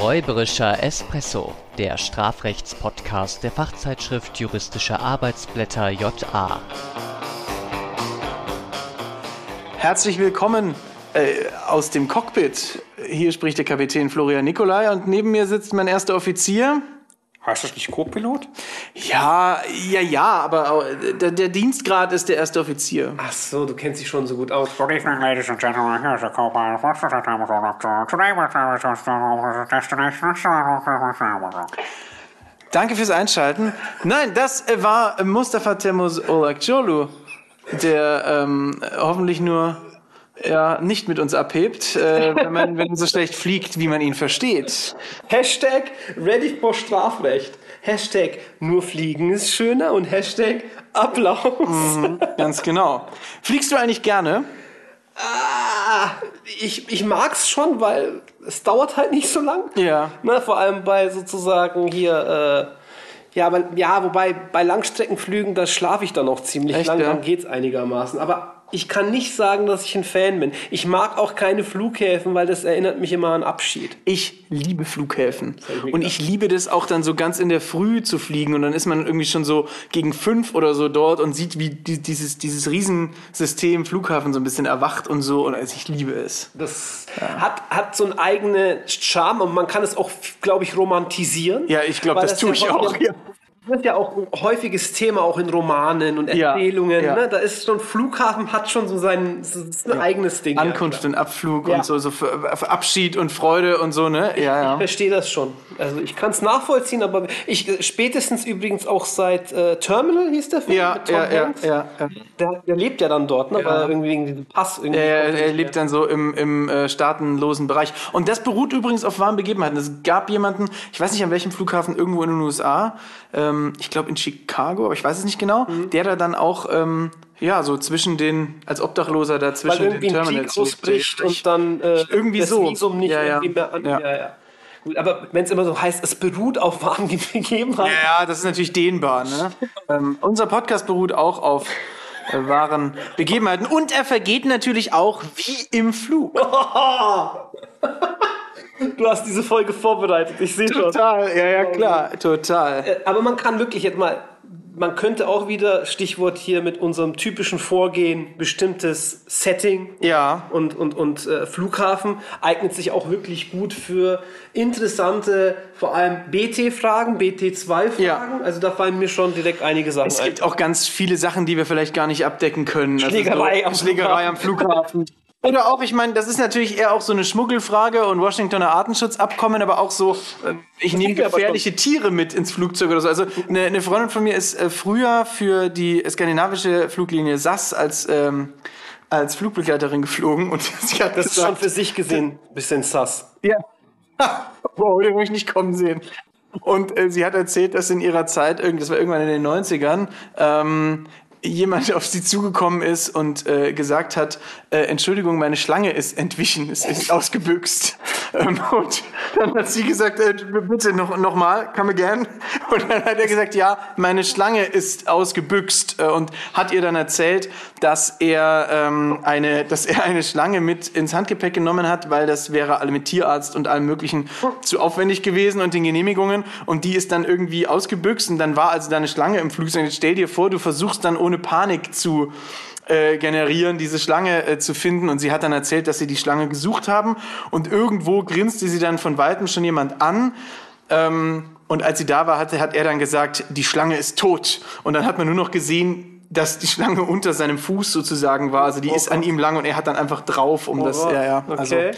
Räuberischer Espresso, der Strafrechtspodcast der Fachzeitschrift Juristische Arbeitsblätter JA. Herzlich willkommen äh, aus dem Cockpit. Hier spricht der Kapitän Florian Nicolai und neben mir sitzt mein erster Offizier. Heißt das nicht Co-Pilot? Ja, ja, ja, aber der, der Dienstgrad ist der erste Offizier. Ach so, du kennst dich schon so gut aus. Good evening, ladies and gentlemen. Here's a co-pilot. What's the time of the Today we're going to the destination. Danke fürs Einschalten. Nein, das war Mustafa Temmuz Olakjolu, der ähm, hoffentlich nur ja, nicht mit uns abhebt, äh, wenn man wenn man so schlecht fliegt, wie man ihn versteht. Hashtag ready for Strafrecht. Hashtag nur fliegen ist schöner und Hashtag Applaus. Mhm, ganz genau. Fliegst du eigentlich gerne? Ah, ich, ich mag's schon, weil es dauert halt nicht so lang. Ja. Ne, vor allem bei sozusagen hier, äh, ja, aber, ja, wobei bei Langstreckenflügen, da schlafe ich dann noch ziemlich Echt, lang, ja? dann geht's einigermaßen. Aber ich kann nicht sagen, dass ich ein Fan bin. Ich mag auch keine Flughäfen, weil das erinnert mich immer an Abschied. Ich liebe Flughäfen. ich Und ich liebe das auch dann so ganz in der Früh zu fliegen. Und dann ist man irgendwie schon so gegen fünf oder so dort und sieht, wie die, dieses, dieses Riesensystem Flughafen so ein bisschen erwacht und so. Und also ich liebe es. Das hat, hat so einen eigenen Charme und man kann es auch, glaube ich, romantisieren. Ja, ich glaube, Weil das tue ich ja auch. Ja. Das ist ja auch ein häufiges Thema, auch in Romanen und Ja, Erzählungen. ja. Ne? Da ist schon, Flughafen hat schon so sein, so ein eigenes Ding. Ankunft und Abflug Ja. und so, so für, für Abschied und Freude und so, ne? Ja, Ich ja. verstehe das schon. Also ich kann es nachvollziehen, aber ich äh, spätestens übrigens auch seit äh, Terminal hieß der Film Ja, mit Tom ja, ja, Hanks. ja, ja. Der, der lebt ja dann dort, ne? Weil irgendwie wegen diesem Pass irgendwie. Er, er lebt dann so im, im äh, staatenlosen Bereich. Und das beruht übrigens auf wahren Begebenheiten. Es gab jemanden, ich weiß nicht an welchem Flughafen, irgendwo in den USA, ähm, ich glaube in Chicago, aber ich weiß es nicht genau, Mhm. der da dann auch, ähm, ja, so zwischen den, als Obdachloser da weil zwischen irgendwie den ein Terminals lebte. ausbricht Ich- und dann äh, irgendwie das so. Visum nicht Ja, ja. mehr an. Ja. Ja. Ja, Gut, aber wenn es immer so heißt, es beruht auf wahren Begebenheiten. Ja, das ist natürlich dehnbar. Ne? ähm, unser Podcast beruht auch auf äh, wahren Begebenheiten. Und er vergeht natürlich auch wie im Flug. Du hast diese Folge vorbereitet, ich sehe schon. Total, ja, ja, klar, total. Äh, Aber man kann wirklich jetzt mal, man könnte auch wieder, Stichwort hier mit unserem typischen Vorgehen, bestimmtes Setting Ja. und, und, und äh, Flughafen eignet sich auch wirklich gut für interessante, vor allem BT-Fragen, BT2-Fragen. Ja. Also da fallen mir schon direkt einige Sachen Es ein. gibt auch ganz viele Sachen, die wir vielleicht gar nicht abdecken können. Also Schlägerei so, am Schlägerei am Flughafen. Oder auch, ich meine, das ist natürlich eher auch so eine Schmuggelfrage und Washingtoner Artenschutzabkommen, aber auch so, äh, ich nehme gefährliche Tiere mit ins Flugzeug oder so. Also eine, eine Freundin von mir ist äh, früher für die skandinavische Fluglinie SAS als, ähm, als Flugbegleiterin geflogen und sie hat Das ist schon gesagt, für sich gesehen ein bisschen sass. ja. Wow, den ich nicht kommen sehen. Und äh, sie hat erzählt, dass in ihrer Zeit, das war irgendwann in den 90ern, ähm, jemand auf sie zugekommen ist und äh, gesagt hat, äh, Entschuldigung, meine Schlange ist entwichen, es ist ausgebüxt. Ähm, und dann hat sie gesagt, äh, bitte noch, noch mal, come again. Und dann hat er gesagt, ja, meine Schlange ist ausgebüxt äh, und hat ihr dann erzählt, dass er ähm, eine, dass er eine Schlange mit ins Handgepäck genommen hat, weil das wäre alle mit Tierarzt und allem möglichen zu aufwendig gewesen und den Genehmigungen und die ist dann irgendwie ausgebüxt und dann war also da eine Schlange im Flugzeug. Jetzt stell dir vor, du versuchst dann ohne Panik zu äh, generieren, diese Schlange äh, zu finden. Und sie hat dann erzählt, dass sie die Schlange gesucht haben. Und irgendwo grinste sie dann von Weitem schon jemand an. Ähm, und als sie da war, hat, hat er dann gesagt, die Schlange ist tot. Und dann hat man nur noch gesehen, dass die Schlange unter seinem Fuß sozusagen war. Also die ist an ihm lang und er hat dann einfach drauf, um das. Ja, ja. Also, Okay.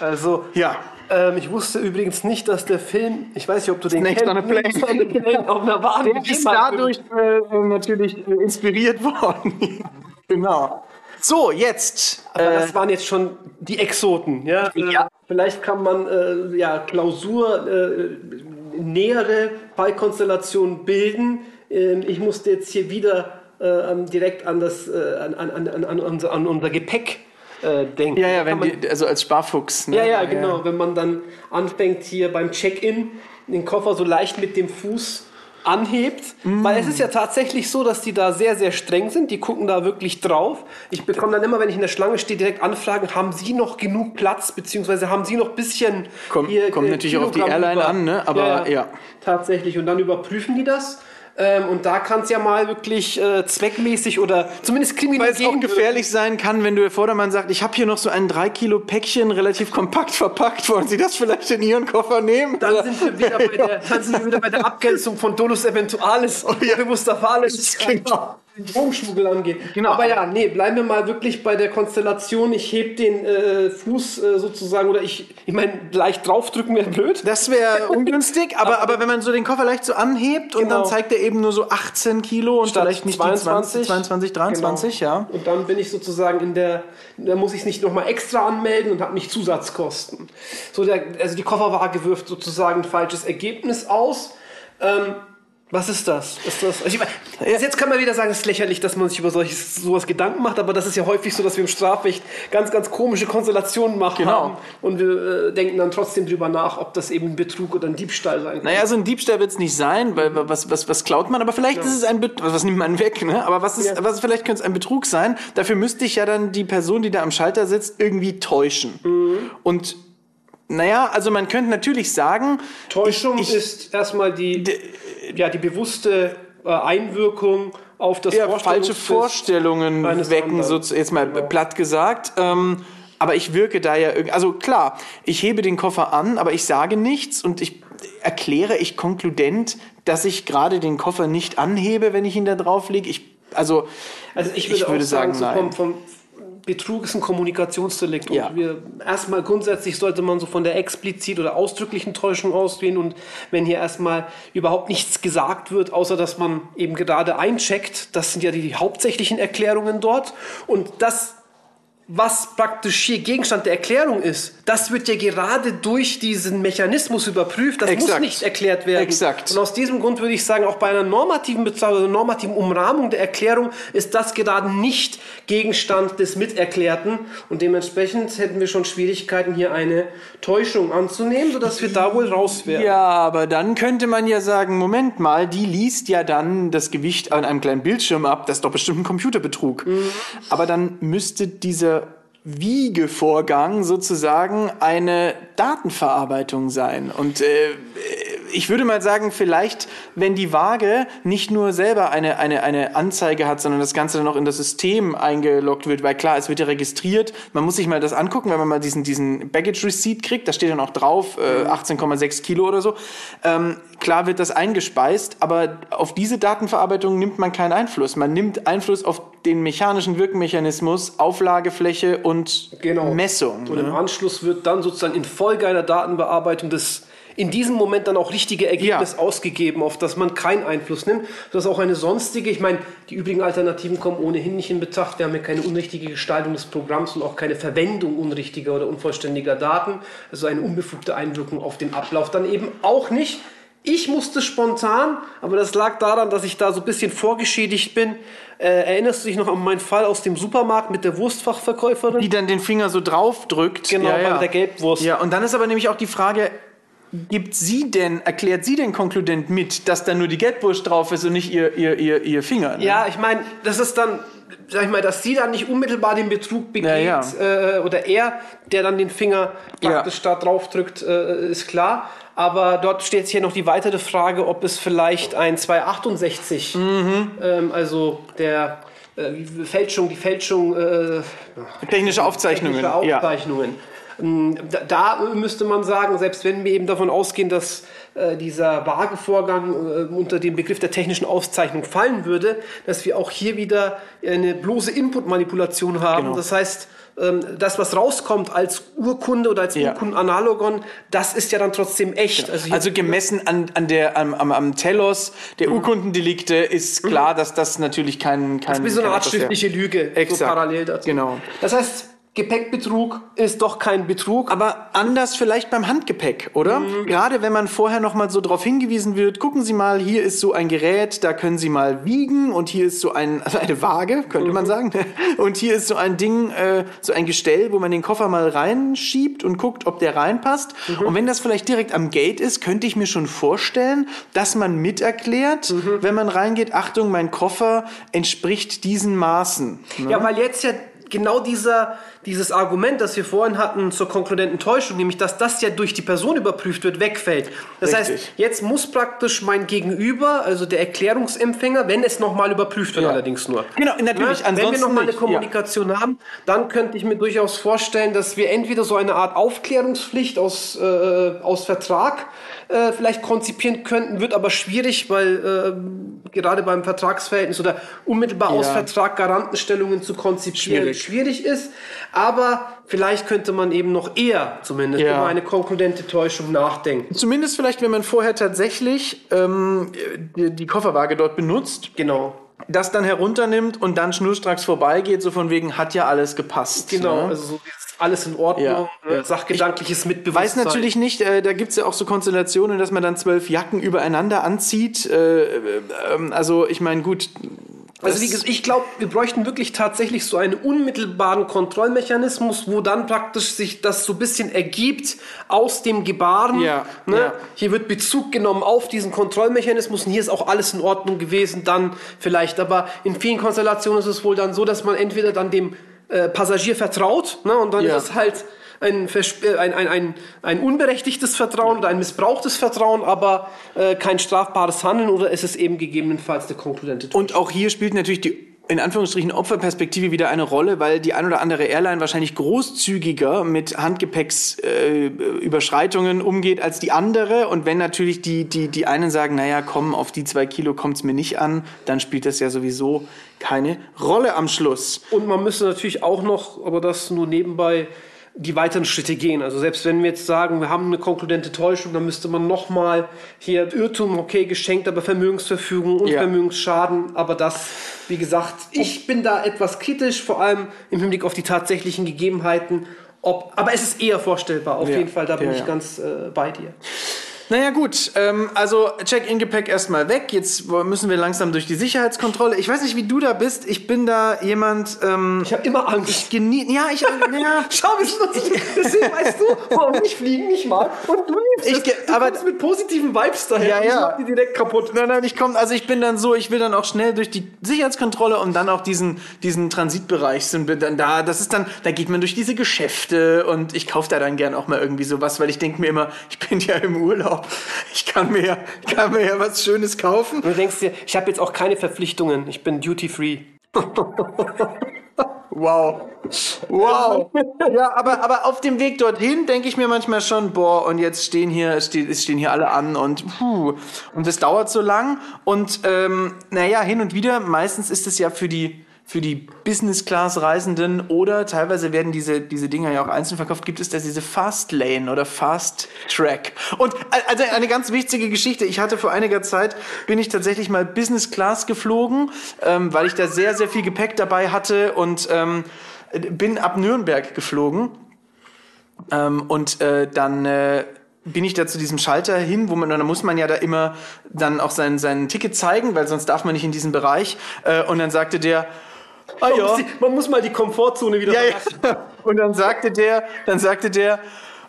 Also, ja. Ähm, ich wusste übrigens nicht, dass der Film, ich weiß nicht, ob du den Next on a Plane. Plane auf einer wahren Der ist dadurch äh, natürlich äh, inspiriert worden. genau. So, jetzt. Aber Äh, das waren jetzt schon die Exoten, ja. Ja. Äh, Vielleicht kann man äh, ja Klausur äh, nähere Fallkonstellationen bilden. Ähm, ich musste jetzt hier wieder äh, ähm, direkt an das äh, an, an, an, an, an, unser, an unser Gepäck äh, denken. ja, ja, wenn man, die, also als Sparfuchs. Ne? ja, ja, genau. Wenn man dann anfängt hier beim Check-in den Koffer so leicht mit dem Fuß anhebt, weil es ist ja tatsächlich so, dass die da sehr, sehr streng sind. Die gucken da wirklich drauf. Ich bekomme dann immer, wenn ich in der Schlange stehe, direkt Anfragen, haben Sie noch genug Platz, beziehungsweise haben Sie noch ein bisschen Kommt- kommt natürlich auch auf die Kilogramm Airline über? an, ne? Aber ja. Tatsächlich. Und dann überprüfen die das. Ähm, und da kann es ja mal wirklich äh, zweckmäßig oder zumindest kriminell Weil es auch gefährlich sein kann, wenn der Vordermann sagt, ich habe hier noch so ein 3 Kilo Päckchen relativ kompakt verpackt, wollen Sie das vielleicht in Ihren Koffer nehmen? Dann sind, wir wieder bei der, dann sind wir wieder bei der Abgrenzung von Dolus Eventualis Oh ja. und Mustafalis, Genau. Den Drogenschmuggel angeht. Genau. Aber ja, nee, bleiben wir mal wirklich bei der Konstellation. Ich heb den äh, Fuß äh, sozusagen, oder ich, ich meine, leicht draufdrücken wäre blöd. Das wäre ungünstig, aber, aber wenn man so den Koffer leicht so anhebt und Genau. dann zeigt er eben nur so 18 Kilo und Statt vielleicht nicht 22. die 20, 22, 23, Genau. ja. Und dann bin ich sozusagen in der, da muss ich es nicht nochmal extra anmelden und habe nicht Zusatzkosten. So der, also die Kofferwaage wirft sozusagen ein falsches Ergebnis aus. Ähm, was ist das? Ist das ich meine, jetzt kann man wieder sagen, es ist lächerlich, dass man sich über solches, sowas Gedanken macht, aber das ist ja häufig so, dass wir im Strafrecht ganz, ganz komische Konstellationen machen Genau. haben. Und wir äh, denken dann trotzdem drüber nach, ob das eben ein Betrug oder ein Diebstahl sein kann. Naja, so ein Diebstahl wird es nicht sein, weil was, was, was klaut man? Aber vielleicht ist es ein Betrug, was nimmt man weg, ne? Aber was ist, Ja. was, vielleicht könnte es ein Betrug sein. Dafür müsste ich ja dann die Person, die da am Schalter sitzt, irgendwie täuschen. Und naja, also man könnte natürlich sagen, Täuschung ich, ich, ist erstmal die, ja, die bewusste äh, Einwirkung auf das ja, falsche Vorstellungen wecken, anderen. so jetzt mal Genau. platt gesagt. Ähm, aber ich wirke da ja irgendwie, also klar, ich hebe den Koffer an, aber ich sage nichts und ich erkläre ich konkludent, dass ich gerade den Koffer nicht anhebe, wenn ich ihn da drauf lege. Ich, also, Also ich würde, Ich würde sagen, sagen, so nein. vom, vom Betrug ist ein Kommunikationsdelikt. Ja. Und wir, erstmal grundsätzlich sollte man so von der explizit oder ausdrücklichen Täuschung ausgehen. Und wenn hier erstmal überhaupt nichts gesagt wird, außer dass man eben gerade eincheckt, das sind ja die hauptsächlichen Erklärungen dort. Und das was praktisch hier Gegenstand der Erklärung ist, das wird ja gerade durch diesen Mechanismus überprüft. Das muss Exakt. nicht erklärt werden. Exakt. Und aus diesem Grund würde ich sagen, auch bei einer normativen Bezahlung, oder normativen Umrahmung der Erklärung ist das gerade nicht Gegenstand des Miterklärten. Und dementsprechend hätten wir schon Schwierigkeiten, hier eine Täuschung anzunehmen, sodass wir da wohl raus wären. ja, aber dann könnte man ja sagen, Moment mal, die liest ja dann das Gewicht an einem kleinen Bildschirm ab. Das ist doch bestimmt ein Computerbetrug. Mhm. Aber dann müsste dieser Wiegevorgang sozusagen eine Datenverarbeitung sein. Und äh, ich würde mal sagen, vielleicht, wenn die Waage nicht nur selber eine, eine, eine Anzeige hat, sondern das Ganze dann auch in das System eingeloggt wird, weil klar, es wird ja registriert. Man muss sich mal das angucken, wenn man mal diesen, diesen Baggage Receipt kriegt, da steht dann auch drauf, äh, 18,6 Kilo oder so. Ähm, klar wird das eingespeist, aber auf diese Datenverarbeitung nimmt man keinen Einfluss. Man nimmt Einfluss auf den mechanischen Wirkmechanismus, Auflagefläche und Messung. Und im Ne? Anschluss wird dann sozusagen infolge einer Datenbearbeitung das in diesem Moment dann auch richtige Ergebnis Ja. ausgegeben, auf das man keinen Einfluss nimmt. Das ist auch eine sonstige, ich meine, die übrigen Alternativen kommen ohnehin nicht in Betracht. Wir haben ja keine unrichtige Gestaltung des Programms und auch keine Verwendung unrichtiger oder unvollständiger Daten. Also eine unbefugte Einwirkung auf den Ablauf dann eben auch nicht. Ich musste spontan, aber das lag daran, dass ich da so ein bisschen vorgeschädigt bin. Äh, erinnerst du dich noch an meinen Fall aus dem Supermarkt mit der Wurstfachverkäuferin? die dann den Finger so drauf drückt. Genau, bei der Gelbwurst. Ja, und dann ist aber nämlich auch die Frage, gibt sie denn, erklärt sie denn konkludent mit, dass da nur die Gelbwurst drauf ist und nicht ihr, ihr, ihr, ihr Finger? Ne? Ja, ich meine, das ist dann, sag ich mal, dass sie dann nicht unmittelbar den Betrug begeht Ja, Äh, oder er, der dann den Finger praktisch da drauf drückt, äh, ist klar. Aber dort steht jetzt hier noch die weitere Frage, ob es vielleicht ein 268, Mhm. ähm, also der äh, Fälschung, die Fälschung äh, Technische Aufzeichnungen. technische Ja. Aufzeichnungen. Ähm, Da, müsste man sagen, selbst wenn wir eben davon ausgehen, dass äh, dieser Waagevorgang äh, unter den Begriff der technischen Aufzeichnung fallen würde, dass wir auch hier wieder eine bloße Input-Manipulation haben. Genau. Das heißt, ähm, das, was rauskommt als Urkunde oder als Ja. Urkundenanalogon, das ist ja dann trotzdem echt. Also, hier, Also gemessen an, an der, am, am, am Telos der Urkundendelikte ist klar, dass das natürlich kein... kein wie so eine Art schriftliche Lüge, so Exakt. parallel dazu. Genau. Das heißt, Gepäckbetrug ist doch kein Betrug. Aber anders vielleicht beim Handgepäck, oder? Gerade wenn man vorher noch mal so darauf hingewiesen wird, gucken Sie mal, hier ist so ein Gerät, da können Sie mal wiegen und hier ist so ein, also eine Waage, könnte man sagen. Und hier ist so ein Ding, äh, so ein Gestell, wo man den Koffer mal reinschiebt und guckt, ob der reinpasst. Und wenn das vielleicht direkt am Gate ist, könnte ich mir schon vorstellen, dass man mit erklärt, wenn man reingeht, Achtung, mein Koffer entspricht diesen Maßen. ne? Ja, weil jetzt ja genau dieser, dieses Argument, das wir vorhin hatten zur konkludenten Täuschung, nämlich dass das ja durch die Person überprüft wird, wegfällt. Das Richtig. heißt, jetzt muss praktisch mein Gegenüber, also der Erklärungsempfänger, wenn es nochmal überprüft wird, Ja. allerdings nur. Genau, natürlich, Ne? Wenn wir nochmal eine nicht, ja. Kommunikation haben, dann könnte ich mir durchaus vorstellen, dass wir entweder so eine Art Aufklärungspflicht aus, äh, aus Vertrag äh, vielleicht konzipieren könnten, wird aber schwierig, weil äh, gerade beim Vertragsverhältnis oder unmittelbar aus Ja. Vertrag Garantenstellungen zu konzipieren Schwierig. schwierig ist. Aber vielleicht könnte man eben noch eher zumindest Ja. über eine konkludente Täuschung nachdenken. Zumindest vielleicht, wenn man vorher tatsächlich ähm, die, die Kofferwaage dort benutzt, Genau. das dann herunternimmt und dann schnurstracks vorbeigeht, so von wegen, hat ja alles gepasst. Genau, Ne? also so alles in Ordnung, Ja, ne? ja. sachgedankliches Mitbewusstsein. Weiß natürlich nicht, äh, da gibt's ja auch so Konstellationen, dass man dann zwölf Jacken übereinander anzieht. Äh, äh, also ich meine, gut. Also wie gesagt, ich glaube, wir bräuchten wirklich tatsächlich so einen unmittelbaren Kontrollmechanismus, wo dann praktisch sich das so ein bisschen ergibt aus dem Gebaren. Ja, ne? ja. Hier wird Bezug genommen auf diesen Kontrollmechanismus und hier ist auch alles in Ordnung gewesen, dann vielleicht. Aber in vielen Konstellationen ist es wohl dann so, dass man entweder dann dem äh, Passagier vertraut ne? und dann Ja. ist es halt ein, äh, ein, ein, ein, ein unberechtigtes Vertrauen oder ein missbrauchtes Vertrauen, aber äh, kein strafbares Handeln oder ist es eben gegebenenfalls der konkludente Tod. Und auch hier spielt natürlich die in Anführungsstrichen Opferperspektive wieder eine Rolle, weil die ein oder andere Airline wahrscheinlich großzügiger mit Handgepäcksüberschreitungen äh, umgeht als die andere. Und wenn natürlich die, die, die einen sagen, naja, komm, auf die zwei Kilo kommt's mir nicht an, dann spielt das ja sowieso keine Rolle am Schluss. Und man müsste natürlich auch noch, aber das nur nebenbei, die weiteren Schritte gehen. Also selbst wenn wir jetzt sagen, wir haben eine konkludente Täuschung, dann müsste man nochmal hier Irrtum, okay, geschenkt, aber Vermögensverfügung und Ja. Vermögensschaden. Aber das, wie gesagt, ich bin da etwas kritisch, vor allem im Hinblick auf die tatsächlichen Gegebenheiten. Ob, aber es ist eher vorstellbar, auf Ja. jeden Fall, da bin Ja, ich ganz äh, bei dir. Naja gut, ähm, also Check-in-Gepäck erstmal weg. Jetzt müssen wir langsam durch die Sicherheitskontrolle. Ich weiß nicht, wie du da bist. Ich bin da jemand. Ähm, Ich habe immer Angst. genie ja, ich. Ja, Schau, sind uns, deswegen weißt du, warum ich Fliegen nicht mag. Und du liebst Ich du aber- mit positiven Vibes daher. Ja, Ich ja. mach die direkt kaputt. Nein, nein, ich komme, also ich bin dann so, ich will dann auch schnell durch die Sicherheitskontrolle und dann auch diesen, diesen Transitbereich sind wir dann da. Das ist dann, da geht man durch diese Geschäfte und ich kaufe da dann gern auch mal irgendwie sowas, weil ich denke mir immer, ich bin ja im Urlaub. Ich kann mir ja, kann mir ja was Schönes kaufen. Und du denkst dir, ich habe jetzt auch keine Verpflichtungen. Ich bin duty free. Wow. Wow. Ja, aber, aber auf dem Weg dorthin denke ich mir manchmal schon, boah, und jetzt stehen hier, stehen hier alle an und puh. Und das dauert so lang. Und ähm, naja, hin und wieder, meistens ist es ja für die für die Business-Class-Reisenden oder teilweise werden diese, diese Dinger ja auch einzeln verkauft, gibt es da diese Fast Lane oder Fast Track. Und also eine ganz wichtige Geschichte. Ich hatte vor einiger Zeit, bin ich tatsächlich mal Business Class geflogen, ähm, weil ich da sehr, sehr viel Gepäck dabei hatte und ähm, bin ab Nürnberg geflogen. Ähm, und äh, dann äh, bin ich da zu diesem Schalter hin, wo man, dann muss man ja da immer dann auch sein, sein Ticket zeigen, weil sonst darf man nicht in diesen Bereich. Äh, und dann sagte der, ah Man, ja, muss die, man muss mal die Komfortzone wieder ja, verlassen. ja. Und dann sagte der, dann sagte der,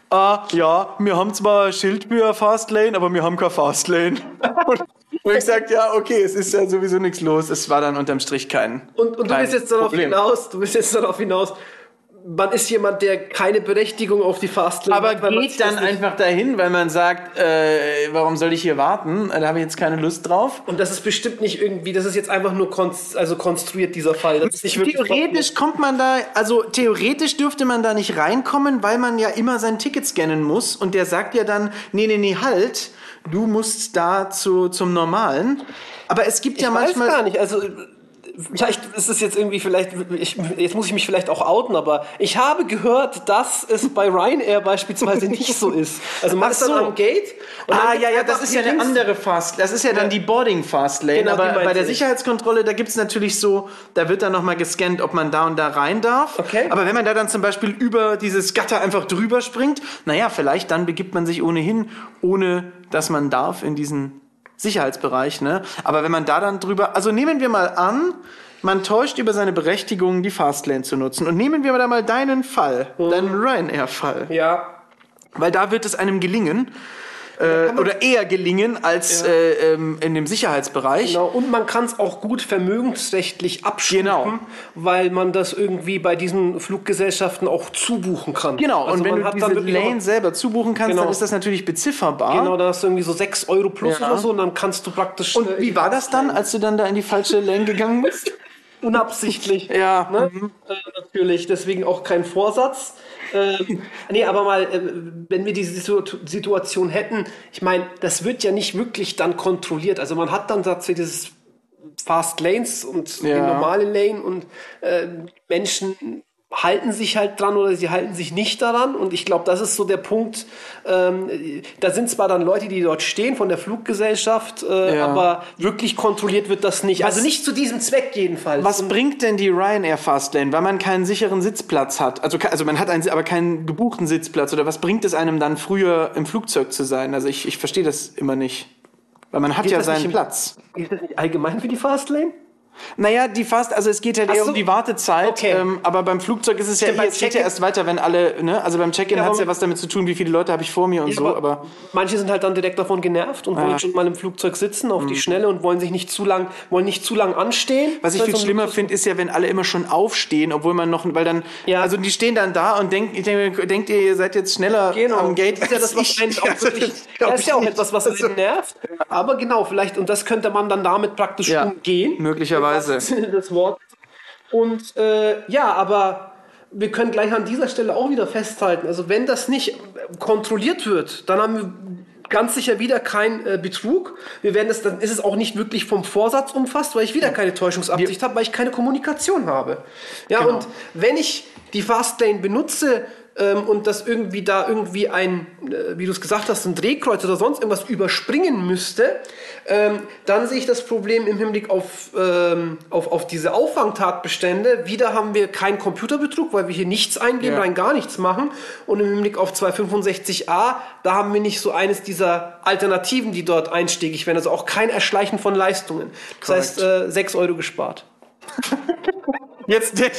ah, ja, wir haben zwar Schildbücher Fastlane, aber wir haben kein Fastlane. Und, und ich sagte, ja, okay, es ist ja sowieso nichts los. Es war dann unterm Strich kein. Und, und du kein bist jetzt darauf Problem. hinaus, du bist jetzt darauf hinaus, man ist jemand, der keine Berechtigung auf die Fastlane Aber hat, sich geht dann einfach dahin, weil man sagt, äh, warum soll ich hier warten? Da habe ich jetzt keine Lust drauf. Und das ist bestimmt nicht irgendwie, das ist jetzt einfach nur konst, also konstruiert, dieser Fall. Theoretisch kommt man da, also theoretisch dürfte man da nicht reinkommen, weil man ja immer sein Ticket scannen muss und der sagt ja dann, nee, nee, nee, halt, du musst da zu, zum Normalen. Aber es gibt ja ich weiß manchmal. gar nicht, also vielleicht ist es jetzt irgendwie vielleicht, ich, jetzt muss ich mich vielleicht auch outen, aber ich habe gehört, dass es bei Ryanair beispielsweise nicht so ist. Also man Ach ist dann so. am Gate. Ah, ja, ja, das ist ja eine andere Fast. Das ist ja dann die Boarding Fast Lane. Genau, aber bei der ich. Sicherheitskontrolle, da gibt es natürlich so, da wird dann nochmal gescannt, ob man da und da rein darf. Okay. Aber wenn man da dann zum Beispiel über dieses Gatter einfach drüber springt, naja, vielleicht dann begibt man sich ohnehin, ohne dass man darf, in diesen Sicherheitsbereich. Ne? Aber wenn man da dann drüber, also nehmen wir mal an, man täuscht über seine Berechtigung, die Fastlane zu nutzen. Und nehmen wir da mal deinen Fall, deinen Ryanair-Fall. Ja, Weil da wird es einem gelingen, äh, oder eher gelingen als äh, ähm, in dem Sicherheitsbereich. Genau, und man kann es auch gut vermögensrechtlich abstufen, Genau. weil man das irgendwie bei diesen Fluggesellschaften auch zubuchen kann. Genau, Also und wenn du diese Lane selber zubuchen kannst, Genau. dann ist das natürlich bezifferbar. Genau, dann hast du irgendwie so 6 Euro plus Ja. oder so und dann kannst du praktisch Und äh, wie war das dann, als du dann da in die falsche Lane gegangen bist? unabsichtlich. Ja, Ne? Äh, natürlich, deswegen auch kein Vorsatz. Ähm, nee, aber mal, äh, wenn wir diese Situ- Situation hätten, ich meine, das wird ja nicht wirklich dann kontrolliert. Also man hat dann tatsächlich dieses Fast Lanes und die Ja. normale Lane und äh, Menschen halten sich halt dran oder sie halten sich nicht daran. Und ich glaube, das ist so der Punkt. Ähm, da sind zwar dann Leute, die dort stehen von der Fluggesellschaft, äh, Ja. aber wirklich kontrolliert wird das nicht. also nicht zu diesem Zweck jedenfalls. Was Und- bringt denn die Ryanair Fastlane, weil man keinen sicheren Sitzplatz hat? Also, also man hat einen, aber keinen gebuchten Sitzplatz. Oder was bringt es einem dann früher im Flugzeug zu sein? Also ich, ich verstehe das immer nicht. Weil man hat Geht ja seinen Platz. Ist das nicht allgemein für die Fastlane? Naja, die Fast, also es geht halt Ach eher so. um die Wartezeit, Okay. ähm, aber beim Flugzeug ist es ja, Stimmt, beim es geht ja erst weiter, wenn alle, ne, also beim Check-in Ja, hat es ja aber- was damit zu tun, wie viele Leute habe ich vor mir und so, aber manche sind halt dann direkt davon genervt und wollen schon mal im Flugzeug sitzen auf die Schnelle und wollen sich nicht zu lang, wollen nicht zu lang anstehen. Mhm. was ich viel schlimmer finde, ist ja, wenn alle immer schon aufstehen, obwohl man noch, weil dann, Ja. also die stehen dann da und denken, denkt ihr, ihr seid jetzt schneller Genau, am Gate das ist ja das, was einen auch wirklich, das das ist ja auch etwas, was einen nervt. Aber genau, vielleicht, und das könnte man dann damit praktisch Ja, umgehen. möglicherweise. Wahrsten Sinne des Wortes. Und äh, ja, aber wir können gleich an dieser Stelle auch wieder festhalten, also wenn das nicht kontrolliert wird, dann haben wir ganz sicher wieder kein äh, Betrug. Wir werden es, dann ist es auch nicht wirklich vom Vorsatz umfasst, weil ich wieder keine Täuschungsabsicht habe, weil ich keine Kommunikation habe. Ja, Genau. und wenn ich die Fastlane benutze ähm, und das irgendwie da irgendwie ein, äh, wie du es gesagt hast, ein Drehkreuz oder sonst irgendwas überspringen müsste, ähm, dann sehe ich das Problem im Hinblick auf, ähm, auf, auf diese Auffangtatbestände. Wieder haben wir keinen Computerbetrug, weil wir hier nichts eingeben, Ja. rein gar nichts machen. Und im Hinblick auf 265a, da haben wir nicht so eines dieser Alternativen, die dort einstiegig werden. Also auch kein Erschleichen von Leistungen. Das heißt, äh, 6 Euro gespart. Jetzt,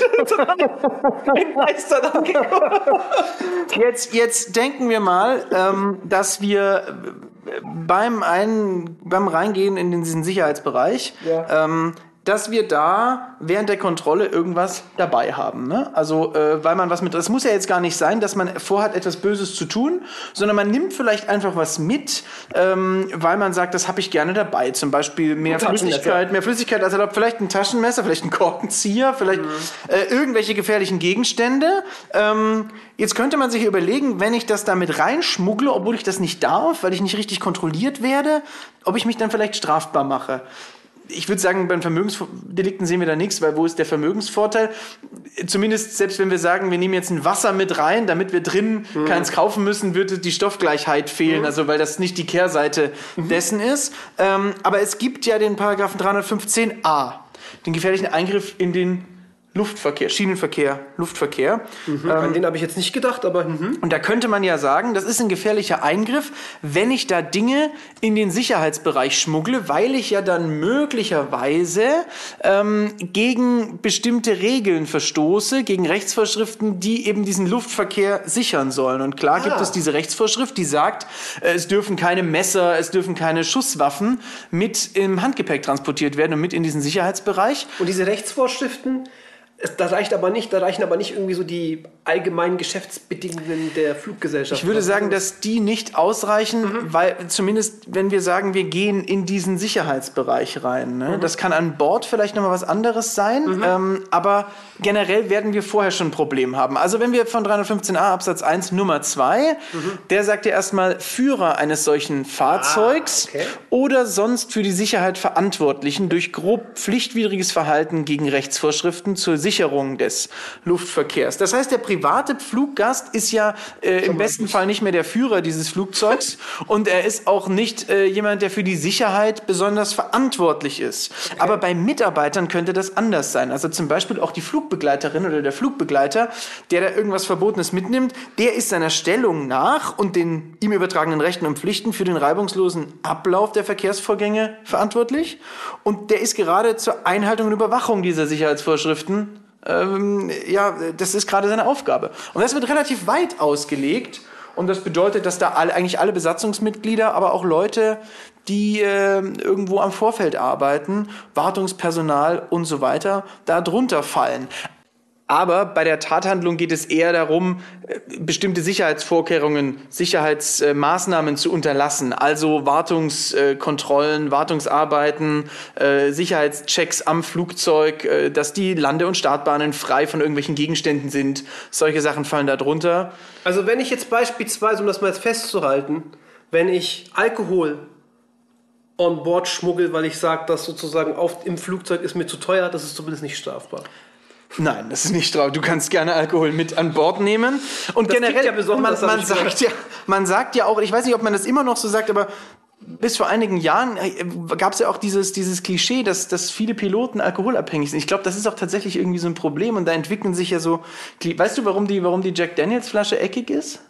jetzt, jetzt denken wir mal, ähm, dass wir äh, beim, ein, beim Reingehen in diesen Sicherheitsbereich, Ja. ähm, dass wir da während der Kontrolle irgendwas dabei haben. Ne? Also, äh, weil man was mit. Es muss ja jetzt gar nicht sein, dass man vorhat, etwas Böses zu tun, sondern man nimmt vielleicht einfach was mit, ähm, weil man sagt, das habe ich gerne dabei. Zum Beispiel mehr. Flüssigkeit, mehr Flüssigkeit als erlaubt. Vielleicht ein Taschenmesser, vielleicht ein Korkenzieher, vielleicht äh, irgendwelche gefährlichen Gegenstände. Ähm, jetzt könnte man sich überlegen, wenn ich das damit reinschmuggle, obwohl ich das nicht darf, weil ich nicht richtig kontrolliert werde, ob ich mich dann vielleicht strafbar mache. Ich würde sagen, bei Vermögensdelikten sehen wir da nichts, weil wo ist der Vermögensvorteil? Zumindest selbst wenn wir sagen, wir nehmen jetzt ein Wasser mit rein, damit wir drin keins kaufen müssen, würde die Stoffgleichheit fehlen, also weil das nicht die Kehrseite dessen ist. Ähm, aber es gibt ja den Paragraphen 315a, den gefährlichen Eingriff in den Luftverkehr, Schienenverkehr, Luftverkehr. An den habe ich jetzt nicht gedacht, aber mhm. Und da könnte man ja sagen, das ist ein gefährlicher Eingriff, wenn ich da Dinge in den Sicherheitsbereich schmuggle, weil ich ja dann möglicherweise ähm, gegen bestimmte Regeln verstoße, gegen Rechtsvorschriften, die eben diesen Luftverkehr sichern sollen. Und klar gibt Ah. es diese Rechtsvorschrift, die sagt, äh, es dürfen keine Messer, es dürfen keine Schusswaffen mit im Handgepäck transportiert werden und mit in diesen Sicherheitsbereich. Und diese Rechtsvorschriften Das reicht aber nicht, da reichen aber nicht irgendwie so die allgemeinen Geschäftsbedingungen der Fluggesellschaft. Ich würde sagen, dass die nicht ausreichen, weil zumindest wenn wir sagen, wir gehen in diesen Sicherheitsbereich rein. Ne? Das kann an Bord vielleicht nochmal was anderes sein, ähm, aber generell werden wir vorher schon ein Problem haben. Also wenn wir von 315a Absatz 1 Nummer 2, der sagt ja erstmal Führer eines solchen Fahrzeugs okay. oder sonst für die Sicherheit Verantwortlichen durch grob pflichtwidriges Verhalten gegen Rechtsvorschriften zur Sicherung des Luftverkehrs. Das heißt, der private Fluggast ist ja äh, im besten Fall nicht mehr der Führer dieses Flugzeugs und er ist auch nicht äh, jemand, der für die Sicherheit besonders verantwortlich ist. Aber bei Mitarbeitern könnte das anders sein. Also zum Beispiel auch die Flugbegleiterin oder der Flugbegleiter, der da irgendwas Verbotenes mitnimmt, der ist seiner Stellung nach und den ihm übertragenen Rechten und Pflichten für den reibungslosen Ablauf der Verkehrsvorgänge verantwortlich. Und der ist gerade zur Einhaltung und Überwachung dieser Sicherheitsvorschriften ähm, ja, das ist gerade seine Aufgabe. Und das wird relativ weit ausgelegt. Und das bedeutet, dass da alle, eigentlich alle Besatzungsmitglieder, aber auch Leute, die äh, irgendwo am Vorfeld arbeiten, Wartungspersonal und so weiter, da drunter fallen. Aber bei der Tathandlung geht es eher darum, äh, bestimmte Sicherheitsvorkehrungen, Sicherheitsmaßnahmen zu unterlassen. Also Wartungskontrollen, Wartungsarbeiten, äh, Sicherheitschecks am Flugzeug, äh, dass die Lande- und Startbahnen frei von irgendwelchen Gegenständen sind. Solche Sachen fallen da drunter. Also wenn ich jetzt beispielsweise, um das mal jetzt festzuhalten, wenn ich Alkohol on board schmuggel, weil ich sage, dass sozusagen auf, im Flugzeug ist mir zu teuer, das ist zumindest nicht strafbar. Nein, das ist nicht drauf. Du kannst gerne Alkohol mit an Bord nehmen. Und Das generell, ja man, man, sagt gehört. ja, man sagt ja auch, ich weiß nicht, ob man das immer noch so sagt, aber bis vor einigen Jahren gab es ja auch dieses, dieses Klischee, dass, dass viele Piloten alkoholabhängig sind. Ich glaube, das ist auch tatsächlich irgendwie so ein Problem und da entwickeln sich ja so. Weißt du, warum die, warum die Jack Daniels Flasche eckig ist?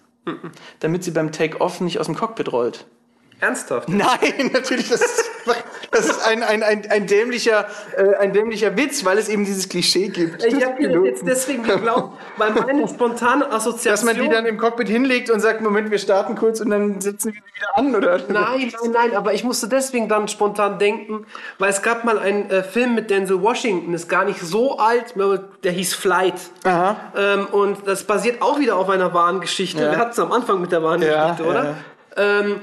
Damit sie beim Take-Off nicht aus dem Cockpit rollt. Ernsthaft? Nein, natürlich, das ist, das ist ein, ein, ein, ein, dämlicher, äh, ein dämlicher Witz, weil es eben dieses Klischee gibt. Ich habe mir das jetzt deswegen geglaubt, weil meine spontane Assoziation... Dass man die dann im Cockpit hinlegt und sagt, Moment, wir starten kurz und dann setzen wir die wieder an, oder? Nein, nein, nein, aber ich musste deswegen dann spontan denken, weil es gab mal einen äh, Film mit Denzel Washington, ist gar nicht so alt, der hieß Flight. Aha. Ähm, und das basiert auch wieder auf einer wahren Geschichte. Ja. Wir hatten es am Anfang mit der wahren Ja, Geschichte, oder? Ähm,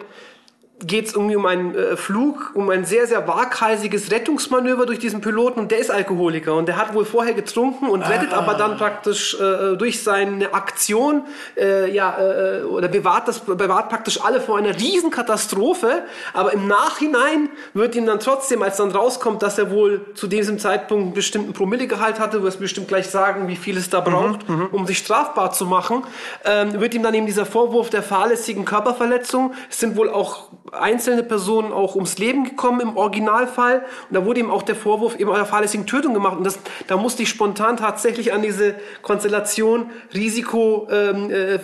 geht es irgendwie um einen äh, Flug, um ein sehr, sehr waghalsiges Rettungsmanöver durch diesen Piloten. Und der ist Alkoholiker und der hat wohl vorher getrunken und rettet aber dann praktisch äh, durch seine Aktion äh, ja, äh, oder bewahrt, das, bewahrt praktisch alle vor einer riesen Katastrophe, aber im Nachhinein wird ihm dann trotzdem, als dann rauskommt, dass er wohl zu diesem Zeitpunkt einen bestimmten Promillegehalt hatte, du wirst bestimmt gleich sagen, wie viel es da braucht, um sich strafbar zu machen, ähm, wird ihm dann eben dieser Vorwurf der fahrlässigen Körperverletzung, es sind wohl auch einzelne Personen auch ums Leben gekommen im Originalfall und da wurde ihm auch der Vorwurf eben einer fahrlässigen Tötung gemacht und das, da musste ich spontan tatsächlich an diese Konstellation Risiko, ähm, äh, äh,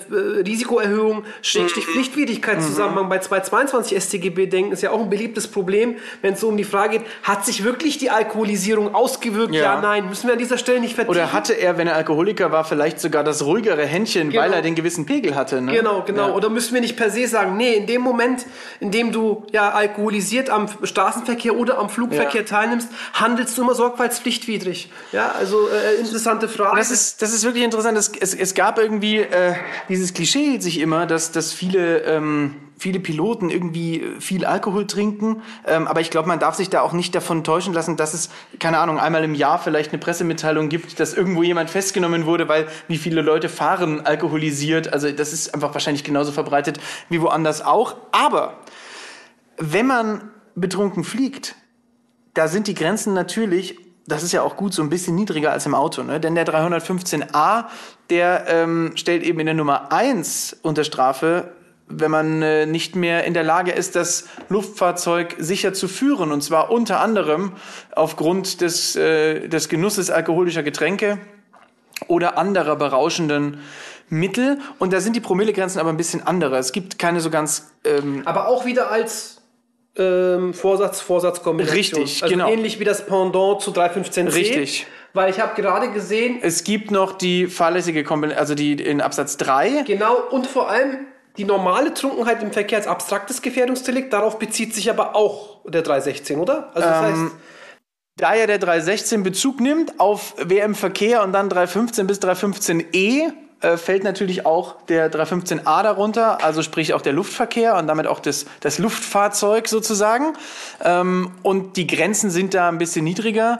Risikoerhöhung, Schrägstrich Pflichtwidrigkeitszusammenhang bei 222 StGB denken, ist ja auch ein beliebtes Problem, wenn es so um die Frage geht, hat sich wirklich die Alkoholisierung ausgewirkt? Ja, Ja. nein, müssen wir an dieser Stelle nicht vertiefen. Oder hatte er, wenn er Alkoholiker war, vielleicht sogar das ruhigere Händchen, weil Genau. er den gewissen Pegel hatte? Ne? Genau, genau. Ja. Oder müssen wir nicht per se sagen, nee, in dem Moment, in dem du ja alkoholisiert am Straßenverkehr oder am Flugverkehr Ja. teilnimmst, handelst du immer sorgfaltspflichtwidrig. Ja, also äh, interessante Frage. Das ist, das ist wirklich interessant. Es, es, es gab irgendwie, äh, dieses Klischee sich immer, dass, dass viele, ähm, viele Piloten irgendwie viel Alkohol trinken. Ähm, aber ich glaube, man darf sich da auch nicht davon täuschen lassen, dass es, keine Ahnung, einmal im Jahr vielleicht eine Pressemitteilung gibt, dass irgendwo jemand festgenommen wurde, weil wie viele Leute fahren alkoholisiert. Also das ist einfach wahrscheinlich genauso verbreitet wie woanders auch. Aber wenn man betrunken fliegt, da sind die Grenzen natürlich, das ist ja auch gut, so ein bisschen niedriger als im Auto. Ne? Denn der 315a, der ähm, stellt eben in der Nummer 1 unter Strafe, wenn man äh, nicht mehr in der Lage ist, das Luftfahrzeug sicher zu führen. Und zwar unter anderem aufgrund des, äh, des Genusses alkoholischer Getränke oder anderer berauschenden Mittel. Und da sind die Promillegrenzen aber ein bisschen andere. Es gibt keine so ganz ähm, aber auch wieder als ähm, Vorsatz, Vorsatzkombination. Richtig, also genau. ähnlich wie das Pendant zu 315c. Richtig. Weil ich habe gerade gesehen, Es gibt noch die fahrlässige Kombination, also die in Absatz 3. Genau, und vor allem die normale Trunkenheit im Verkehr als abstraktes Gefährdungsdelikt, darauf bezieht sich aber auch der 316, oder? Also das heißt, da ja der 316 Bezug nimmt auf WM Verkehr und dann 315 bis 315E, äh, fällt natürlich auch der 315A darunter, also sprich auch der Luftverkehr und damit auch das, das Luftfahrzeug sozusagen. Ähm, und die Grenzen sind da ein bisschen niedriger.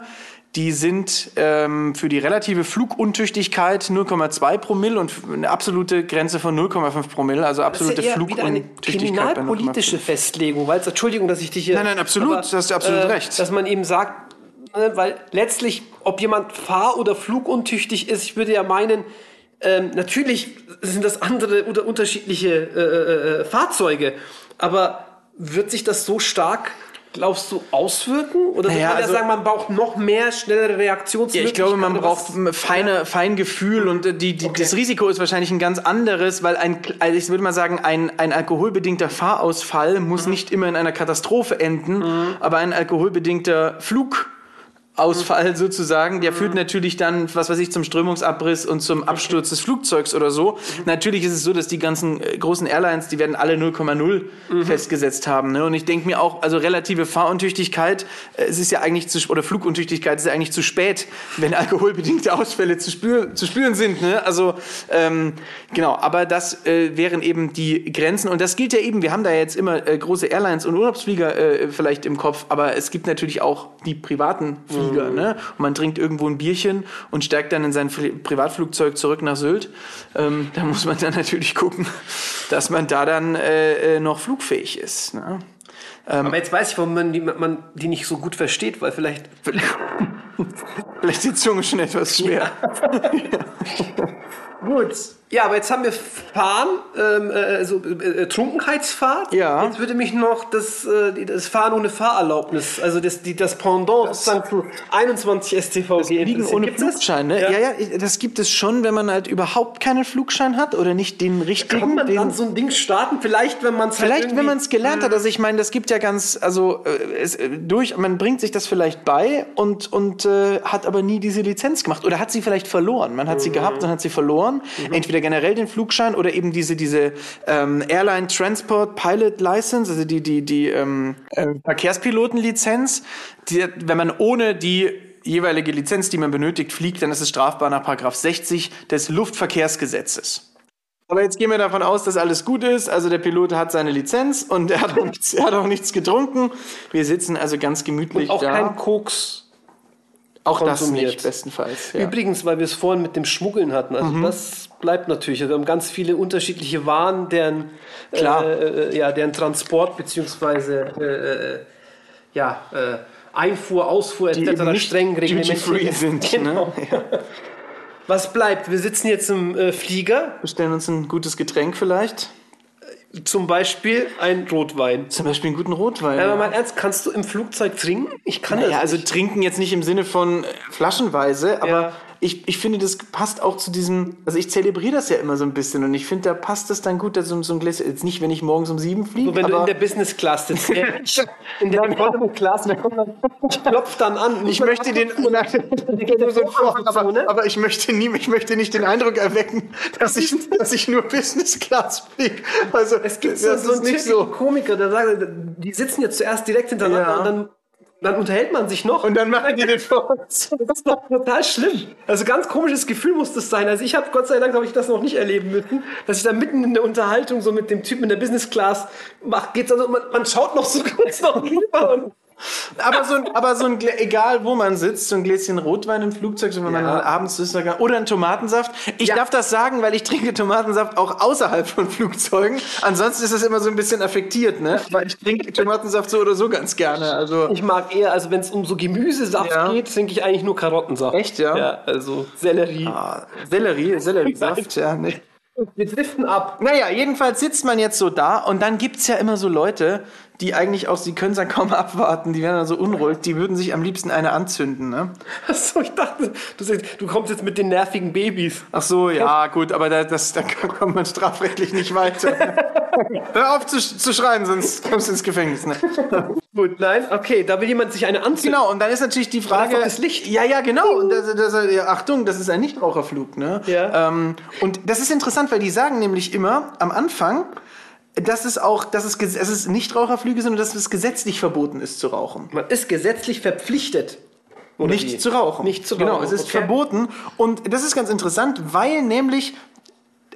Die sind ähm, für die relative Fluguntüchtigkeit 0,2 Promille und eine absolute Grenze von 0,5 Promille, also absolute das ist ja eher eine Fluguntüchtigkeit. bei 0,5. kriminalpolitische Festlegung, weil Entschuldigung, dass ich dich hier. Nein, nein, absolut, da hast du absolut recht. Dass man eben sagt, äh, weil letztlich, ob jemand fahr- oder fluguntüchtig ist, ich würde ja meinen, ähm, natürlich sind das andere oder unterschiedliche äh, äh, Fahrzeuge, aber wird sich das so stark, glaubst du, auswirken? Oder Naja, man also- ja sagen, man braucht noch mehr schnellere Ja, Reaktionsmöglichkeiten? ich glaube, man braucht was- feine, Feingefühl und äh, die, die, das Risiko ist wahrscheinlich ein ganz anderes, weil ein, also ich würde mal sagen, ein, ein alkoholbedingter Fahrausfall muss nicht immer in einer Katastrophe enden, aber ein alkoholbedingter Flugausfall sozusagen, der führt natürlich dann, was weiß ich, zum Strömungsabriss und zum Absturz des Flugzeugs oder so. Natürlich ist es so, dass die ganzen äh, großen Airlines, die werden alle 0,0 festgesetzt haben. Ne? Und ich denke mir auch, also relative Fahruntüchtigkeit, äh, es ist ja eigentlich zu, oder Fluguntüchtigkeit ist ja eigentlich zu spät, wenn alkoholbedingte Ausfälle zu, spür, zu spüren sind. Ne? Also ähm, genau, aber das äh, wären eben die Grenzen. Und das gilt ja eben, wir haben da jetzt immer äh, große Airlines und Urlaubsflieger äh, vielleicht im Kopf, aber es gibt natürlich auch die privaten Flieger. Ne? Und man trinkt irgendwo ein Bierchen und steigt dann in sein Fli- Privatflugzeug zurück nach Sylt. Ähm, da muss man dann natürlich gucken, dass man da dann äh, äh, noch flugfähig ist. Ne? Aber jetzt weiß ich, warum man die, man die nicht so gut versteht, weil vielleicht Vielleicht die Zunge schon etwas schwer. Gut. Ja, aber jetzt haben wir Fahren, ähm, äh, so äh, äh, Trunkenheitsfahrt. Ja. Jetzt würde mich noch das, äh, das Fahren ohne Fahrerlaubnis, also das, die, das Pendant sozusagen zu 21 StVG Fliegen interessieren. ohne Gibt? Flugschein, ne? Ja. ja, das gibt es schon, wenn man halt überhaupt keinen Flugschein hat oder nicht den richtigen. Kann man den, dann so ein Ding starten? Vielleicht, wenn man es halt Vielleicht, irgendwie- wenn man es gelernt hat. Also ich meine, das gibt ja ganz, also äh, es, äh, durch, man bringt sich das vielleicht bei und, und äh, hat aber nie diese Lizenz gemacht. Oder hat sie vielleicht verloren. Man hat sie gehabt und hat sie verloren. Entweder generell den Flugschein oder eben diese, diese ähm, Airline Transport Pilot License, also die, die, die ähm, äh, Verkehrspilotenlizenz. Die, wenn man ohne die jeweilige Lizenz, die man benötigt, fliegt, dann ist es strafbar nach Paragraph 60 des Luftverkehrsgesetzes. Aber jetzt gehen wir davon aus, dass alles gut ist. Also der Pilot hat seine Lizenz und er hat auch nichts, er hat auch nichts getrunken. Wir sitzen also ganz gemütlich auch da. kein Koks. Auch das konsumiert. nicht, bestenfalls. Ja. Übrigens, weil wir es vorhin mit dem Schmuggeln hatten, also Mhm. das bleibt natürlich. Also wir haben ganz viele unterschiedliche Waren, deren, Klar. Äh, äh, ja, deren Transport beziehungsweise äh, äh, ja, äh, Einfuhr, Ausfuhr etc. streng reglementiert sind. Genau. Ne? Was bleibt? Wir sitzen jetzt im äh, Flieger, Bestellen uns ein gutes Getränk vielleicht. Zum Beispiel ein Rotwein. Zum Beispiel einen guten Rotwein. Aber ja. mal ernst, kannst du im Flugzeug trinken? Ich kann das Ja, also trinken jetzt nicht im Sinne von äh, flaschenweise, aber Ja. Ich, ich finde, das passt auch zu diesem, also ich zelebriere das ja immer so ein bisschen und ich finde, da passt es dann gut, dass so, so ein Gläschen, jetzt nicht, wenn ich morgens um sieben fliege, So, wenn du aber in der Business Class sitzt. in der Economy Class, der kommt dann, klopft dann an. ich möchte den, nur so ein Vorhang, aber, ne? aber ich möchte nie, ich möchte nicht den Eindruck erwecken, dass ich, dass ich nur Business Class fliege. Also, Es gibt das so, so einen nicht so. Komiker, der sagt, die sitzen jetzt zuerst direkt hintereinander Ja. und dann, dann unterhält man sich noch. Und dann machen die den vor uns. das ist doch total schlimm. Also ganz komisches Gefühl muss das sein. Also ich habe Gott sei Dank habe ich das noch nicht erleben müssen, dass ich da mitten in der Unterhaltung so mit dem Typen in der Business Class macht, geht's also man, man schaut noch so kurz noch rüber und Aber so, ein, aber so ein, egal wo man sitzt, so ein Gläschen Rotwein im Flugzeug, so wenn man Ja. dann abends ist, oder ein Tomatensaft. Ich Ja. darf das sagen, weil ich trinke Tomatensaft auch außerhalb von Flugzeugen. Ansonsten ist es immer so ein bisschen affektiert, ne? Weil ich trinke Tomatensaft so oder so ganz gerne. Also ich mag eher, also wenn es um so Gemüsesaft Ja. geht, trinke ich eigentlich nur Karottensaft. Echt, ja? Ja, also Sellerie. ah, Sellerie, Selleriesaft, ja. Ne. Wir driften ab. Naja, jedenfalls sitzt man jetzt so da und dann gibt's ja immer so Leute, die eigentlich auch, sie können es ja kaum abwarten, die werden dann so unruhig, die würden sich am liebsten eine anzünden, ne? Achso, ich dachte, du, sagst, du kommst jetzt mit den nervigen Babys. Ach so, ja, gut, aber da, das, da kommt man strafrechtlich nicht weiter. Hör auf zu, zu schreien, sonst kommst du ins Gefängnis. Ne? Gut, nein, okay, da will jemand sich eine anziehen. Genau, und dann ist natürlich die Frage. das Licht. Ja, ja, genau. Und das, das, ja, Achtung, das ist ein Nichtraucherflug. Ne? Ja. Ähm, und das ist interessant, weil die sagen nämlich immer am Anfang, dass es auch, dass es, ges- es ist Nichtraucherflüge sind und dass es gesetzlich verboten ist zu rauchen. Man ist gesetzlich verpflichtet. Oder nicht wie? zu rauchen. Nicht zu Genau, rauchen, es ist okay. verboten. Und das ist ganz interessant, weil nämlich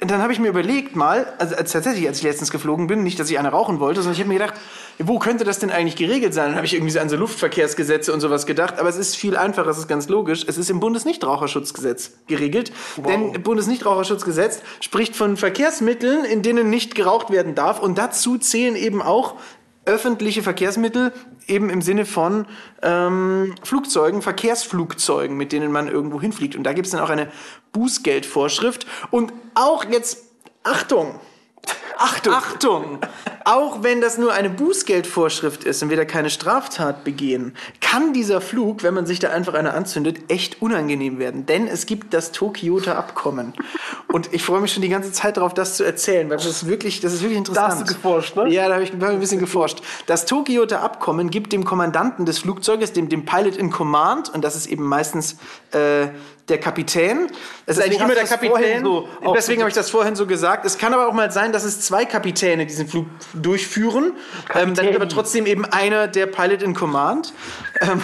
dann habe ich mir überlegt mal, also als, tatsächlich, als ich letztens geflogen bin, nicht, dass ich eine rauchen wollte, sondern ich habe mir gedacht, wo könnte das denn eigentlich geregelt sein? Dann habe ich irgendwie so an so Luftverkehrsgesetze und sowas gedacht, aber es ist viel einfacher, es ist ganz logisch. Es ist im Bundesnichtraucherschutzgesetz geregelt. Denn Bundesnichtraucherschutzgesetz spricht von Verkehrsmitteln, in denen nicht geraucht werden darf und dazu zählen eben auch öffentliche Verkehrsmittel eben im Sinne von ähm, Flugzeugen, Verkehrsflugzeugen, mit denen man irgendwo hinfliegt. Und da gibt es dann auch eine Bußgeldvorschrift. Und auch jetzt, Achtung, Achtung, Achtung, auch wenn das nur eine Bußgeldvorschrift ist und wir da keine Straftat begehen, kann dieser Flug, wenn man sich da einfach eine anzündet, echt unangenehm werden. Denn es gibt das Tokioter Abkommen. Und ich freue mich schon die ganze Zeit darauf, das zu erzählen, weil das ist wirklich, das ist wirklich interessant. hast du geforscht, ne? Ja, da habe ich, da ein bisschen geforscht. Das Tokioter Abkommen gibt dem Kommandanten des Flugzeuges, dem, dem Pilot in Command, und das ist eben meistens äh, der Kapitän. Es ist eigentlich immer der Kapitän. so Deswegen habe ich das vorhin so gesagt. Es kann aber auch mal sein, dass es zwei Kapitäne diesen Flug durchführen. Ähm, dann aber trotzdem eben einer der Pilot in Command. Ähm,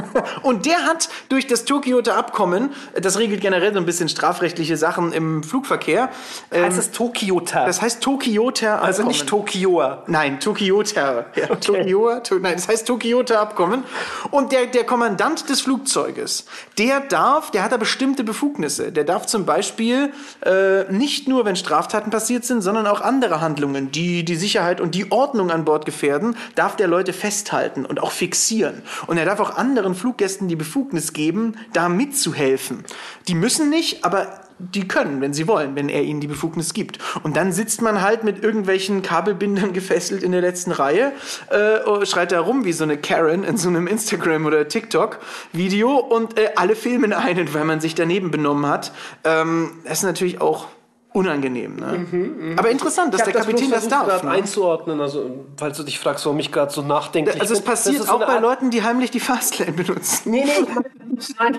und der hat durch das Tokioter Abkommen, das regelt generell so ein bisschen strafrechtliche Sachen im Flugverkehr. Ähm, Heißt es Tokioter? das heißt Tokioter Abkommen. also nicht Tokioa. Nein, Tokioter. Ja, Tokioa, to, nein, das heißt Tokioter Abkommen. Und der, der Kommandant des Flugzeuges, der darf, der hat da bestimmte Befugnisse. Der darf zum Beispiel äh, nicht nur, wenn Straftaten passiert sind, sondern auch andere Handlungen, die die Sicherheit und die Ordnung an Bord gefährden, darf der Leute festhalten und auch fixieren. Und er darf auch anderen Fluggästen die Befugnis geben, da mitzuhelfen. Die müssen nicht, aber die können, wenn sie wollen, wenn er ihnen die Befugnis gibt. Und dann sitzt man halt mit irgendwelchen Kabelbindern gefesselt in der letzten Reihe, äh, schreit da rum wie so eine Karen in so einem Instagram- oder TikTok-Video und äh, alle filmen einen, weil man sich daneben benommen hat. Ähm, das ist natürlich auch unangenehm. Ne? Aber interessant, dass Ich der Kapitän das darf. Ne? einzuordnen, also falls du dich fragst, warum ich gerade so nachdenke. Also es passiert auch bei Leuten, die heimlich die Fastlane benutzen. Nee, nee, ich meine,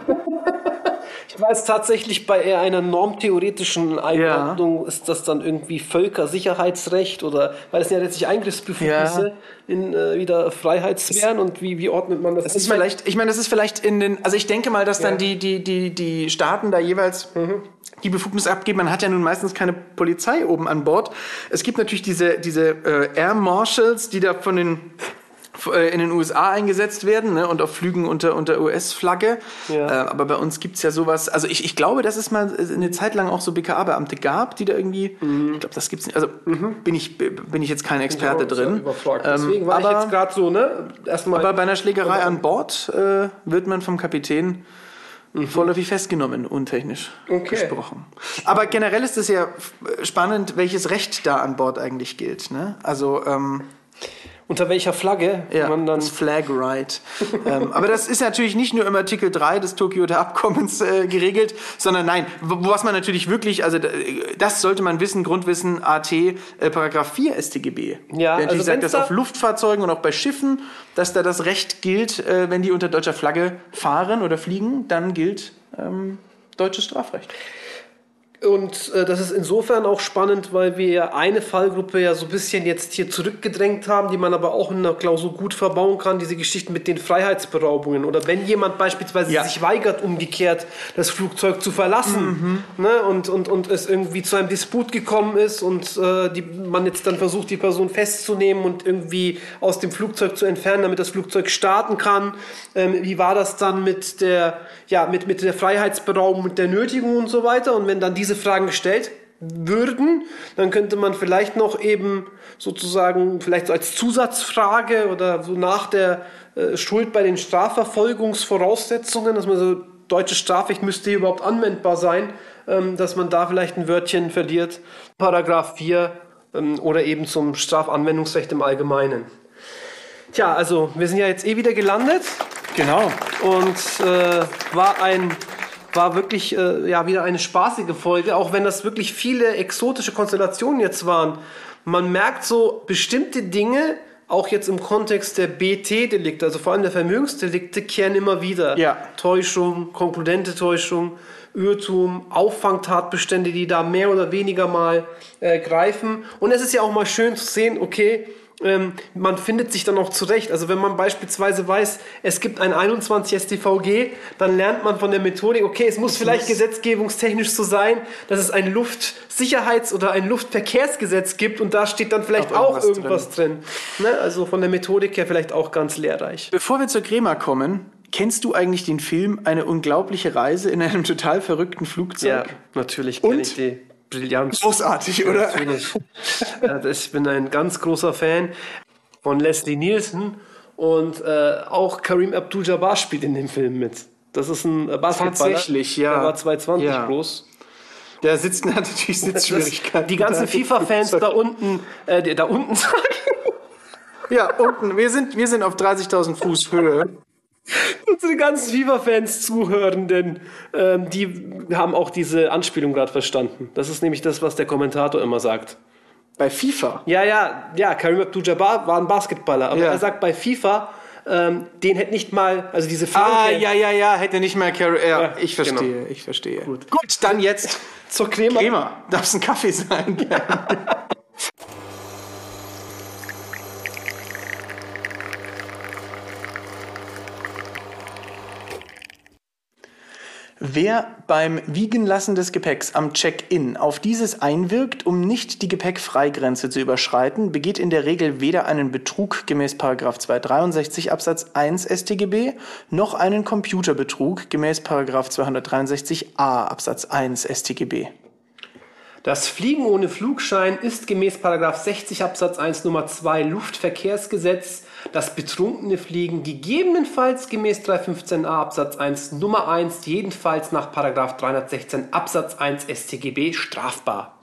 ich weiß tatsächlich, bei eher einer normtheoretischen Einordnung ist das dann irgendwie Völkersicherheitsrecht oder, weil es ja letztlich Eingriffsbefugnisse Ja. in äh, wieder Freiheitssphären und wie, wie ordnet man das? Das ist vielleicht, ich meine, das ist vielleicht in den, also ich denke mal, dass dann Ja. die, die, die, die Staaten da jeweils die Befugnis abgeben. Man hat ja nun meistens keine Polizei oben an Bord. Es gibt natürlich diese, diese äh, Air Marshals, die da von den in den USA eingesetzt werden ne, und auf Flügen unter, unter US-Flagge. Ja. Äh, aber bei uns gibt's ja sowas, also ich, ich glaube, dass es mal eine Zeit lang auch so BKA-Beamte gab, die da irgendwie, ich glaube, das gibt's nicht, also bin, ich, bin ich jetzt kein Experte drin. Überfragt. Ähm, Deswegen war aber, ich jetzt gerade so, ne? Erstmal. aber bei einer Schlägerei an Bord äh, wird man vom Kapitän vorläufig festgenommen, untechnisch Okay. gesprochen. Aber generell ist es ja spannend, welches Recht da an Bord eigentlich gilt. Ne? Also ähm, unter welcher Flagge ja, man dann. das Flag Right. ähm, aber das ist natürlich nicht nur im Artikel 3 des Tokioter Abkommens äh, geregelt, sondern nein, was man natürlich wirklich, also das sollte man wissen, Grundwissen AT, äh, Paragraph 4 StGB. Ja, Der also sagt, dass da- auf Luftfahrzeugen und auch bei Schiffen, dass da das Recht gilt, äh, wenn die unter deutscher Flagge fahren oder fliegen, dann gilt ähm, deutsches Strafrecht. Und äh, das ist insofern auch spannend, weil wir ja eine Fallgruppe ja so ein bisschen jetzt hier zurückgedrängt haben, die man aber auch in der Klausur gut verbauen kann, diese Geschichten mit den Freiheitsberaubungen. Oder wenn jemand beispielsweise Ja. sich weigert, umgekehrt das Flugzeug zu verlassen ne, und, und, und es irgendwie zu einem Disput gekommen ist und äh, die, man jetzt dann versucht, die Person festzunehmen und irgendwie aus dem Flugzeug zu entfernen, damit das Flugzeug starten kann. Ähm, wie war das dann mit der, ja, mit, mit der Freiheitsberaubung, mit der Nötigung und so weiter? Und wenn dann diese Fragen gestellt würden, dann könnte man vielleicht noch eben sozusagen vielleicht so als Zusatzfrage oder so nach der äh, Schuld bei den Strafverfolgungsvoraussetzungen, dass man so deutsches Strafrecht müsste hier überhaupt anwendbar sein, ähm, dass man da vielleicht ein Wörtchen verliert. Paragraph 4 ähm, oder eben zum Strafanwendungsrecht im Allgemeinen. Tja, also wir sind ja jetzt eh wieder gelandet Genau. und äh, war ein war wirklich äh, ja wieder eine spaßige Folge, auch wenn das wirklich viele exotische Konstellationen jetzt waren. Man merkt so bestimmte Dinge, auch jetzt im Kontext der BT-Delikte, also vor allem der Vermögensdelikte, kehren immer wieder. Ja. Täuschung, konkludente Täuschung, Irrtum, Auffangtatbestände, die da mehr oder weniger mal äh, greifen. Und es ist ja auch mal schön zu sehen, okay, ähm, man findet sich dann auch zurecht. Also wenn man beispielsweise weiß, es gibt ein 21 StVG, dann lernt man von der Methodik, okay, es muss vielleicht gesetzgebungstechnisch so sein, dass es ein Luftsicherheits- oder ein Luftverkehrsgesetz gibt und da steht dann vielleicht Auch auch irgendwas irgendwas drin. Ne? Also von der Methodik her vielleicht auch ganz lehrreich. Bevor wir zur Crema kommen, kennst du eigentlich den Film Eine unglaubliche Reise in einem total verrückten Flugzeug? natürlich kenne ich die. Brillant. Großartig, oder? Natürlich. ich bin ein ganz großer Fan von Leslie Nielsen und äh, auch Karim Abdul-Jabbar spielt in dem Film mit. Das ist ein äh, Basketballer. Tatsächlich, ja. Der war 220 Ja. groß. Der sitzt hat natürlich Sitzschwierigkeiten. die ganzen FIFA-Fans da unten, äh, da unten sagen, Ja, unten. Wir sind, wir sind auf 30.000 Fuß Höhe. Unsere ganzen FIFA-Fans Zuhörenden, ähm, die haben auch diese Anspielung gerade verstanden. Das ist nämlich das, was der Kommentator immer sagt. Bei FIFA. Ja, ja, ja, Karim Abdul-Jabbar war ein Basketballer, aber Ja. er sagt bei FIFA, ähm, den hätte nicht mal, also diese Ah, Flanke ja, ja, ja, hätte nicht mehr Carry. Ja, Ja, ich verstehe, ich verstehe. Gut. Gut, dann jetzt zur Crema. Crema. Darf es ein Kaffee sein? Wer beim Wiegenlassen des Gepäcks am Check-in auf dieses einwirkt, um nicht die Gepäckfreigrenze zu überschreiten, begeht in der Regel weder einen Betrug gemäß 263 Absatz 1 StGB noch einen Computerbetrug gemäß 263a Absatz 1 StGB. Das Fliegen ohne Flugschein ist gemäß 60 Absatz 1 Nummer 2 Luftverkehrsgesetz. Das betrunkene Fliegen gegebenenfalls gemäß 315a Absatz 1 Nummer 1 jedenfalls nach 316 Absatz 1 StGB strafbar.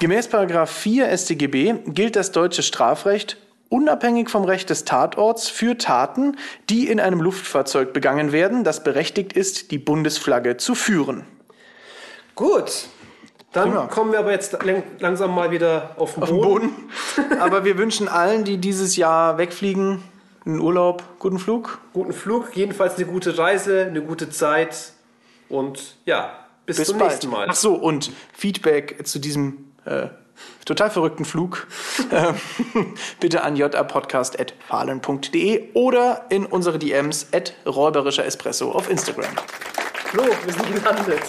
Gemäß 4 StGB gilt das deutsche Strafrecht unabhängig vom Recht des Tatorts für Taten, die in einem Luftfahrzeug begangen werden, das berechtigt ist, die Bundesflagge zu führen. Gut. Dann Prima. kommen wir aber jetzt lang- langsam mal wieder auf den Auf Boden. Boden. Aber wir wünschen allen, die dieses Jahr wegfliegen, einen Urlaub, guten Flug. Guten Flug, jedenfalls eine gute Reise, eine gute Zeit und ja, bis, Bis zum bald. nächsten Mal. Ach so, und Feedback zu diesem äh, total verrückten Flug ähm, bitte an japodcast.fahlen.de oder in unsere DMs at räuberischer Espresso auf Instagram. Flo, wir sind gelandet.